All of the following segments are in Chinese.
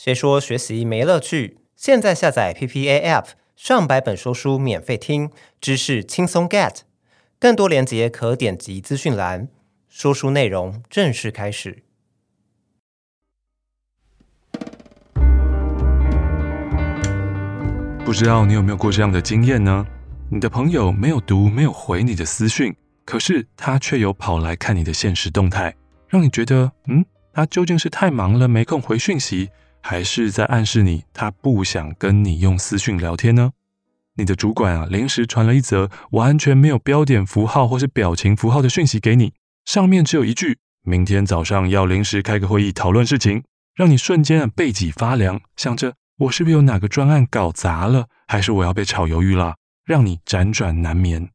谁说学习没乐趣？现在下载 PPA App，上百本说书免费听，知识轻松 get。更多链接可点击资讯栏。说书内容正式开始。不知道你有没有过这样的经验呢？你的朋友没有读、没有回你的私讯，可是他却有跑来看你的现实动态，让你觉得，嗯，他究竟是太忙了没空回讯息？还是在暗示你，他不想跟你用私讯聊天呢？你的主管啊，临时传了一则完全没有标点符号或是表情符号的讯息给你，上面只有一句：“明天早上要临时开个会议讨论事情”，让你瞬间啊背脊发凉，想着我是不是有哪个专案搞砸了，还是我要被炒鱿鱼了，让你辗转难眠。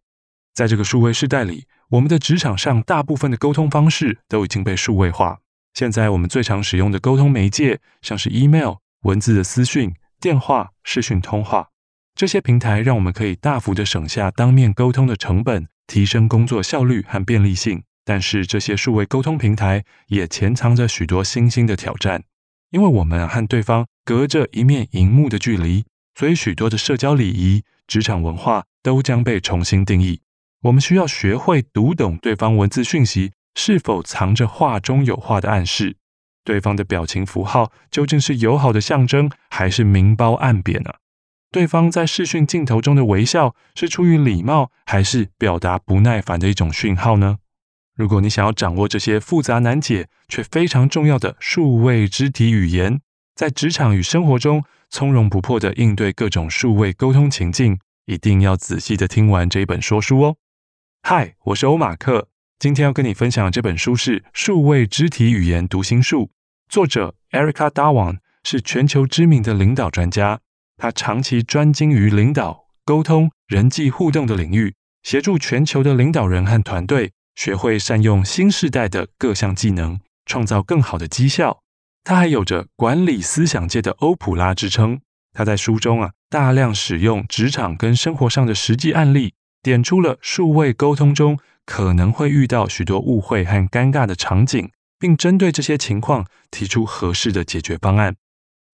在这个数位时代里，我们的职场上大部分的沟通方式都已经被数位化。现在我们最常使用的沟通媒介，像是 email、文字的私讯、电话、视讯通话，这些平台让我们可以大幅的省下当面沟通的成本，提升工作效率和便利性。但是这些数位沟通平台也潜藏着许多新兴的挑战，因为我们和对方隔着一面荧幕的距离，所以许多的社交礼仪、职场文化都将被重新定义。我们需要学会读懂对方文字讯息。是否藏着话中有话的暗示？对方的表情符号究竟是友好的象征，还是明褒暗贬呢？对方在视讯镜头中的微笑是出于礼貌，还是表达不耐烦的一种讯号呢？如果你想要掌握这些复杂难解却非常重要的数位肢体语言，在职场与生活中从容不迫地应对各种数位沟通情境，一定要仔细地听完这一本说书哦。嗨，我是欧马克。今天要跟你分享的这本书是《数位肢体语言读心术》，作者 Erica Dawan 是全球知名的领导专家，他长期专精于领导、沟通、人际互动的领域，协助全球的领导人和团队学会善用新时代的各项技能，创造更好的绩效。他还有着管理思想界的欧普拉之称。他在书中啊，大量使用职场跟生活上的实际案例，点出了数位沟通中，可能会遇到许多误会和尴尬的场景，并针对这些情况提出合适的解决方案。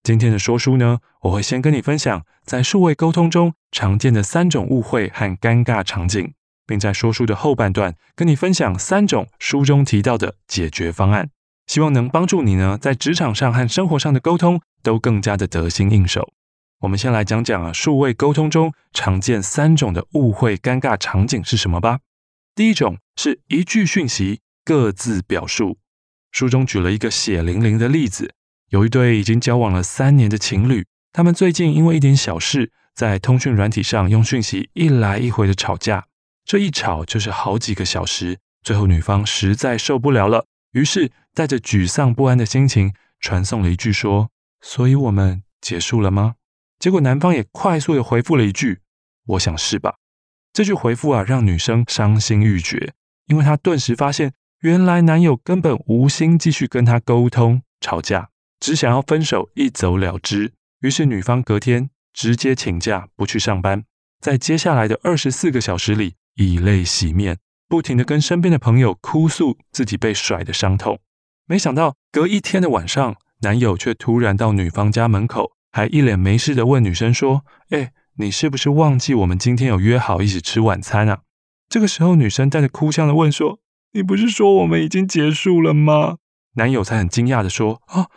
今天的说书呢，我会先跟你分享在数位沟通中常见的三种误会和尴尬场景，并在说书的后半段跟你分享三种书中提到的解决方案，希望能帮助你呢在职场上和生活上的沟通都更加的得心应手。我们先来讲讲啊，数位沟通中常见三种的误会尴尬场景是什么吧。第一种是一句讯息各自表述。书中举了一个血淋淋的例子，有一对已经交往了三年的情侣，他们最近因为一点小事，在通讯软体上用讯息一来一回的吵架，这一吵就是好几个小时。最后女方实在受不了了，于是带着沮丧不安的心情传送了一句说：“所以我们结束了吗？”结果男方也快速的回复了一句：“我想是吧。”这句回复啊，让女生伤心欲绝，因为她顿时发现，原来男友根本无心继续跟她沟通吵架，只想要分手一走了之。于是女方隔天直接请假不去上班，在接下来的二十四个小时里，以泪洗面，不停地跟身边的朋友哭诉自己被甩的伤痛。没想到隔一天的晚上，男友却突然到女方家门口，还一脸没事地问女生说：“哎。”你是不是忘记我们今天有约好一起吃晚餐啊？这个时候，女生带着哭腔的问说：“你不是说我们已经结束了吗？”男友才很惊讶的说：“啊，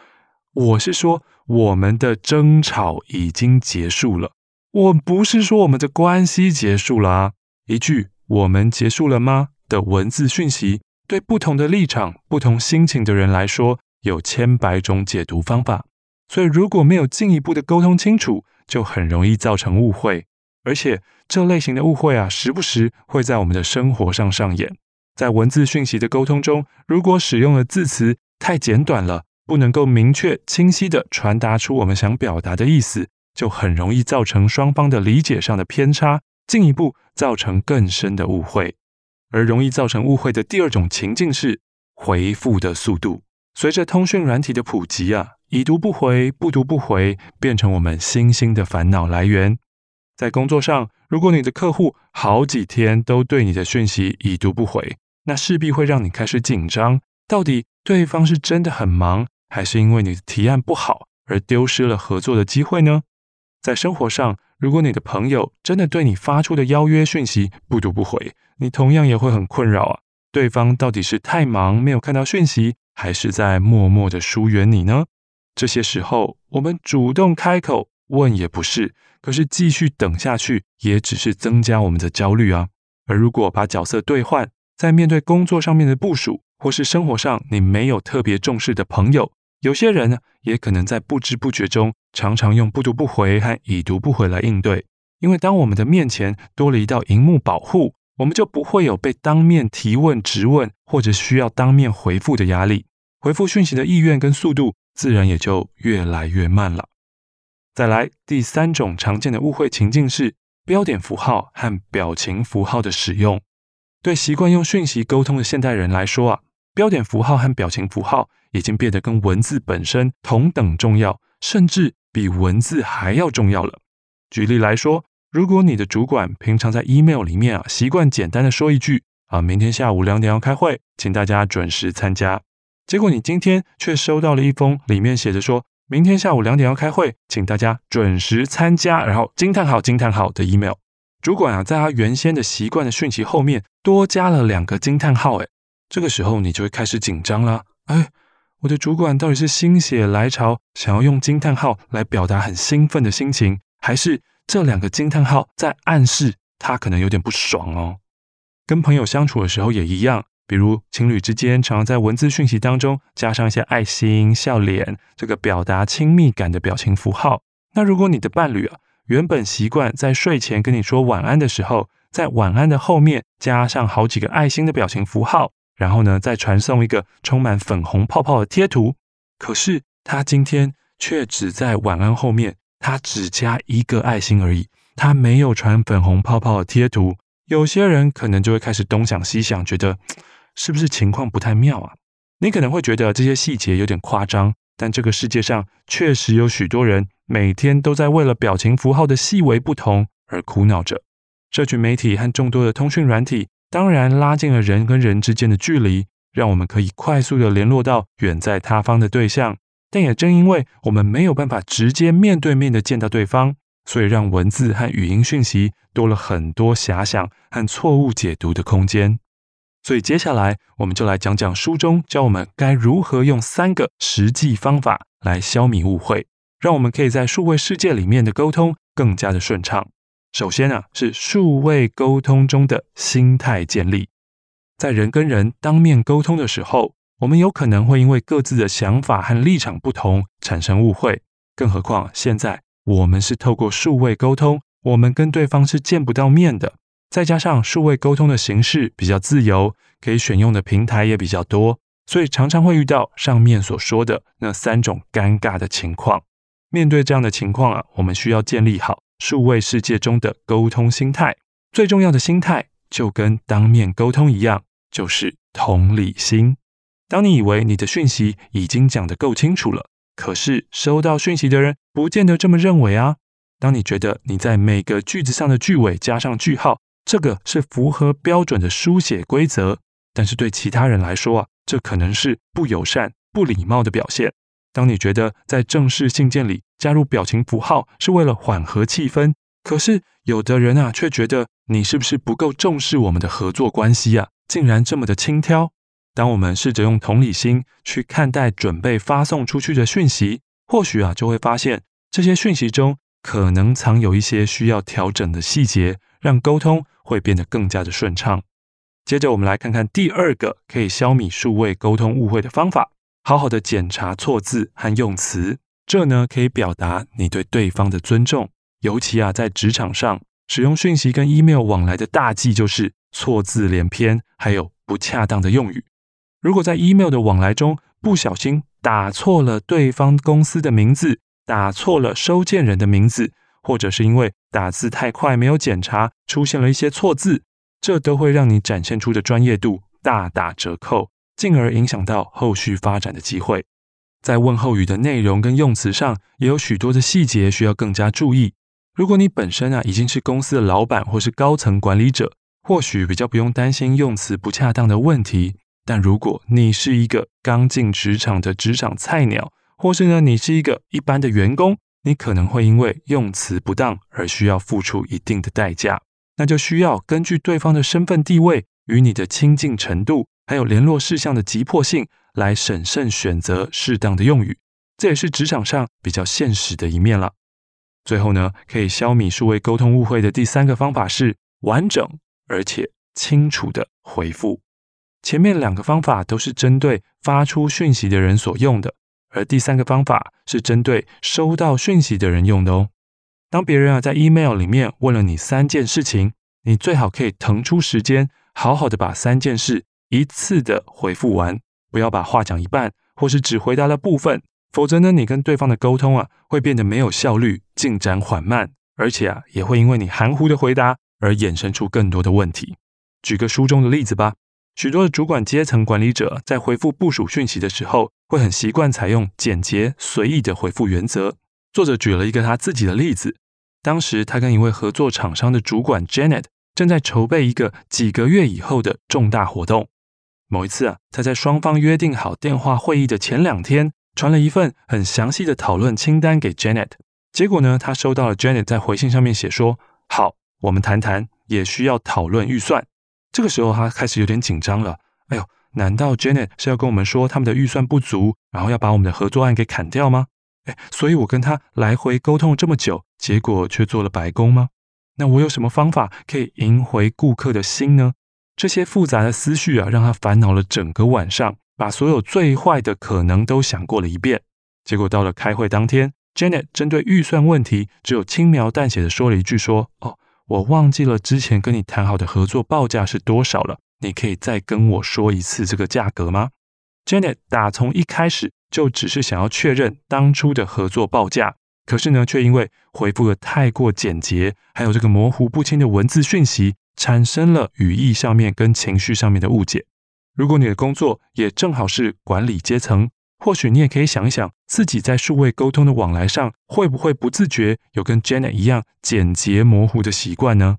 我是说我们的争吵已经结束了，我不是说我们的关系结束了啊。”一句“我们结束了吗”的文字讯息，对不同的立场、不同心情的人来说，有千百种解读方法。所以，如果没有进一步的沟通清楚，就很容易造成误会。而且，这类型的误会啊，时不时会在我们的生活上上演。在文字讯息的沟通中，如果使用的字词太简短了，不能够明确、清晰地传达出我们想表达的意思，就很容易造成双方的理解上的偏差，进一步造成更深的误会。而容易造成误会的第二种情境是回复的速度。随着通讯软体的普及啊。已读不回，不读不回，变成我们新兴的烦恼来源。在工作上，如果你的客户好几天都对你的讯息已读不回，那势必会让你开始紧张。到底对方是真的很忙，还是因为你的提案不好，而丢失了合作的机会呢？在生活上，如果你的朋友真的对你发出的邀约讯息不读不回，你同样也会很困扰啊。对方到底是太忙没有看到讯息，还是在默默的疏远你呢？这些时候，我们主动开口问也不是，可是继续等下去也只是增加我们的焦虑啊。而如果把角色兑换，在面对工作上面的部署，或是生活上你没有特别重视的朋友，有些人呢，也可能在不知不觉中，常常用不读不回和已读不回来应对。因为当我们的面前多了一道荧幕保护。我们就不会有被当面提问、质问，或者需要当面回复的压力，回复讯息的意愿跟速度自然也就越来越慢了。再来，第三种常见的误会情境是标点符号和表情符号的使用。对习惯用讯息沟通的现代人来说啊，标点符号和表情符号已经变得跟文字本身同等重要，甚至比文字还要重要了。举例来说。如果你的主管平常在 email 里面啊，习惯简单的说一句啊，明天下午两点要开会，请大家准时参加。结果你今天却收到了一封里面写着说，明天下午两点要开会，请大家准时参加，然后惊叹号惊叹号的 email。主管啊，在他原先的习惯的讯息后面多加了两个惊叹号，诶，这个时候你就会开始紧张了。哎，我的主管到底是心血来潮想要用惊叹号来表达很兴奋的心情，还是？这两个惊叹号在暗示他可能有点不爽哦。跟朋友相处的时候也一样，比如情侣之间常常在文字讯息当中加上一些爱心、笑脸，这个表达亲密感的表情符号。那如果你的伴侣啊，原本习惯在睡前跟你说晚安的时候，在晚安的后面加上好几个爱心的表情符号，然后呢，再传送一个充满粉红泡泡的贴图，可是他今天却只在晚安后面。他只加一个爱心而已，他没有传粉红泡泡的贴图。有些人可能就会开始东想西想，觉得是不是情况不太妙啊？你可能会觉得这些细节有点夸张，但这个世界上确实有许多人每天都在为了表情符号的细微不同而苦恼着。社群媒体和众多的通讯软体当然拉近了人跟人之间的距离，让我们可以快速的联络到远在他方的对象。但也正因为我们没有办法直接面对面的见到对方，所以让文字和语音讯息多了很多遐想和错误解读的空间。所以接下来我们就来讲讲书中教我们该如何用三个实际方法来消弭误会，让我们可以在数位世界里面的沟通更加的顺畅。首先呢，是数位沟通中的心态建立，在人跟人当面沟通的时候。我们有可能会因为各自的想法和立场不同产生误会，更何况现在我们是透过数位沟通，我们跟对方是见不到面的，再加上数位沟通的形式比较自由，可以选用的平台也比较多，所以常常会遇到上面所说的那三种尴尬的情况。面对这样的情况啊，我们需要建立好数位世界中的沟通心态，最重要的心态就跟当面沟通一样，就是同理心。当你以为你的讯息已经讲得够清楚了，可是收到讯息的人不见得这么认为啊。当你觉得你在每个句子上的句尾加上句号，这个是符合标准的书写规则，但是对其他人来说啊，这可能是不友善、不礼貌的表现。当你觉得在正式信件里加入表情符号是为了缓和气氛，可是有的人啊却觉得你是不是不够重视我们的合作关系啊，竟然这么的轻佻。当我们试着用同理心去看待准备发送出去的讯息，或许啊就会发现这些讯息中可能藏有一些需要调整的细节，让沟通会变得更加的顺畅。接着我们来看看第二个可以消弭数位沟通误会的方法：好好的检查错字和用词。这呢可以表达你对对方的尊重。尤其啊在职场上，使用讯息跟 email 往来的大忌就是错字连篇，还有不恰当的用语。如果在 email 的往来中不小心打错了对方公司的名字，打错了收件人的名字，或者是因为打字太快没有检查，出现了一些错字，这都会让你展现出的专业度大打折扣，进而影响到后续发展的机会。在问候语的内容跟用词上，也有许多的细节需要更加注意。如果你本身啊已经是公司的老板或是高层管理者，或许比较不用担心用词不恰当的问题。但如果你是一个刚进职场的职场菜鸟，或是呢，你是一个一般的员工，你可能会因为用词不当而需要付出一定的代价，那就需要根据对方的身份地位与你的亲近程度，还有联络事项的急迫性，来审慎选择适当的用语。这也是职场上比较现实的一面了。最后呢，可以消弭数位沟通误会的第三个方法是完整而且清楚的回复。前面两个方法都是针对发出讯息的人所用的。而第三个方法是针对收到讯息的人用的哦。当别人啊在 email 里面问了你三件事情，你最好可以腾出时间，好好的把三件事一次的回复完，不要把话讲一半，或是只回答了部分，否则呢，你跟对方的沟通啊会变得没有效率，进展缓慢，而且啊也会因为你含糊的回答而衍生出更多的问题。举个书中的例子吧。许多的主管阶层管理者在回复部署讯息的时候，会很习惯采用简洁随意的回复原则。作者举了一个他自己的例子：当时他跟一位合作厂商的主管 Janet 正在筹备一个几个月以后的重大活动。某一次啊，他在双方约定好电话会议的前两天，传了一份很详细的讨论清单给 Janet。结果呢，他收到了 Janet 在回信上面写说：“好，我们谈谈，也需要讨论预算。”这个时候，他开始有点紧张了。哎呦，难道 Janet 是要跟我们说他们的预算不足，然后要把我们的合作案给砍掉吗？哎，所以我跟他来回沟通了这么久，结果却做了白工吗？那我有什么方法可以赢回顾客的心呢？这些复杂的思绪啊，让他烦恼了整个晚上，把所有最坏的可能都想过了一遍。结果到了开会当天，Janet 针对预算问题，只有轻描淡写的说了一句说：“哦。”我忘记了之前跟你谈好的合作报价是多少了，你可以再跟我说一次这个价格吗？Janet 打从一开始就只是想要确认当初的合作报价，可是呢，却因为回复的太过简洁，还有这个模糊不清的文字讯息，产生了语义上面跟情绪上面的误解。如果你的工作也正好是管理阶层，或许你也可以想一想，自己在数位沟通的往来上，会不会不自觉有跟 Janet 一样简洁模糊的习惯呢？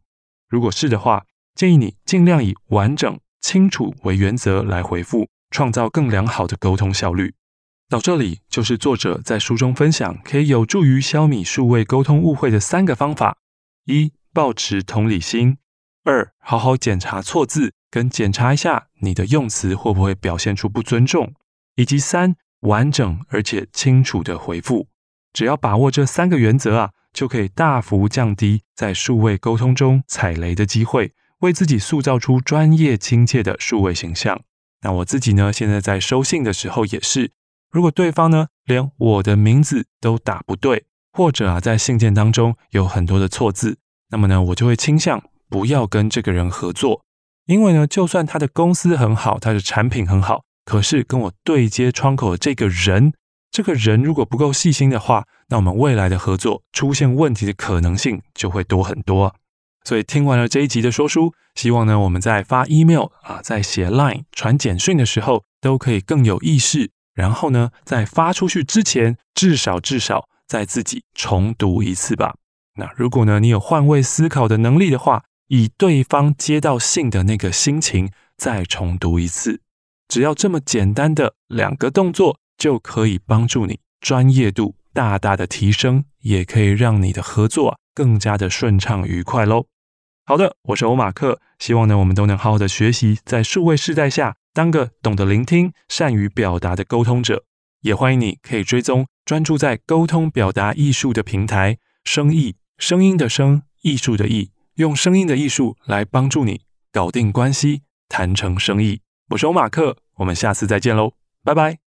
如果是的话，建议你尽量以完整、清楚为原则来回复，创造更良好的沟通效率。到这里就是作者在书中分享可以有助于消弭数位沟通误会的三个方法：一、保持同理心；二、好好检查错字，跟检查一下你的用词会不会表现出不尊重；以及三。完整而且清楚的回复，只要把握这三个原则啊，就可以大幅降低在数位沟通中踩雷的机会，为自己塑造出专业亲切的数位形象。那我自己呢，现在在收信的时候也是，如果对方呢连我的名字都打不对，或者啊在信件当中有很多的错字，那么呢我就会倾向不要跟这个人合作，因为呢就算他的公司很好，他的产品很好。可是跟我对接窗口的这个人，这个人如果不够细心的话，那我们未来的合作出现问题的可能性就会多很多。所以听完了这一集的说书，希望呢我们在发 email 啊，在写 line 传简讯的时候，都可以更有意识。然后呢，在发出去之前，至少至少再自己重读一次吧。那如果呢你有换位思考的能力的话，以对方接到信的那个心情再重读一次。只要这么简单的两个动作，就可以帮助你专业度大大的提升，也可以让你的合作更加的顺畅愉快喽。好的，我是欧马克，希望呢我们都能好好的学习，在数位世代下当个懂得聆听、善于表达的沟通者。也欢迎你可以追踪专注在沟通表达艺术的平台——声艺，声音的声，艺术的艺，用声音的艺术来帮助你搞定关系，谈成生意。我是欧马克。我们下次再见喽，拜拜。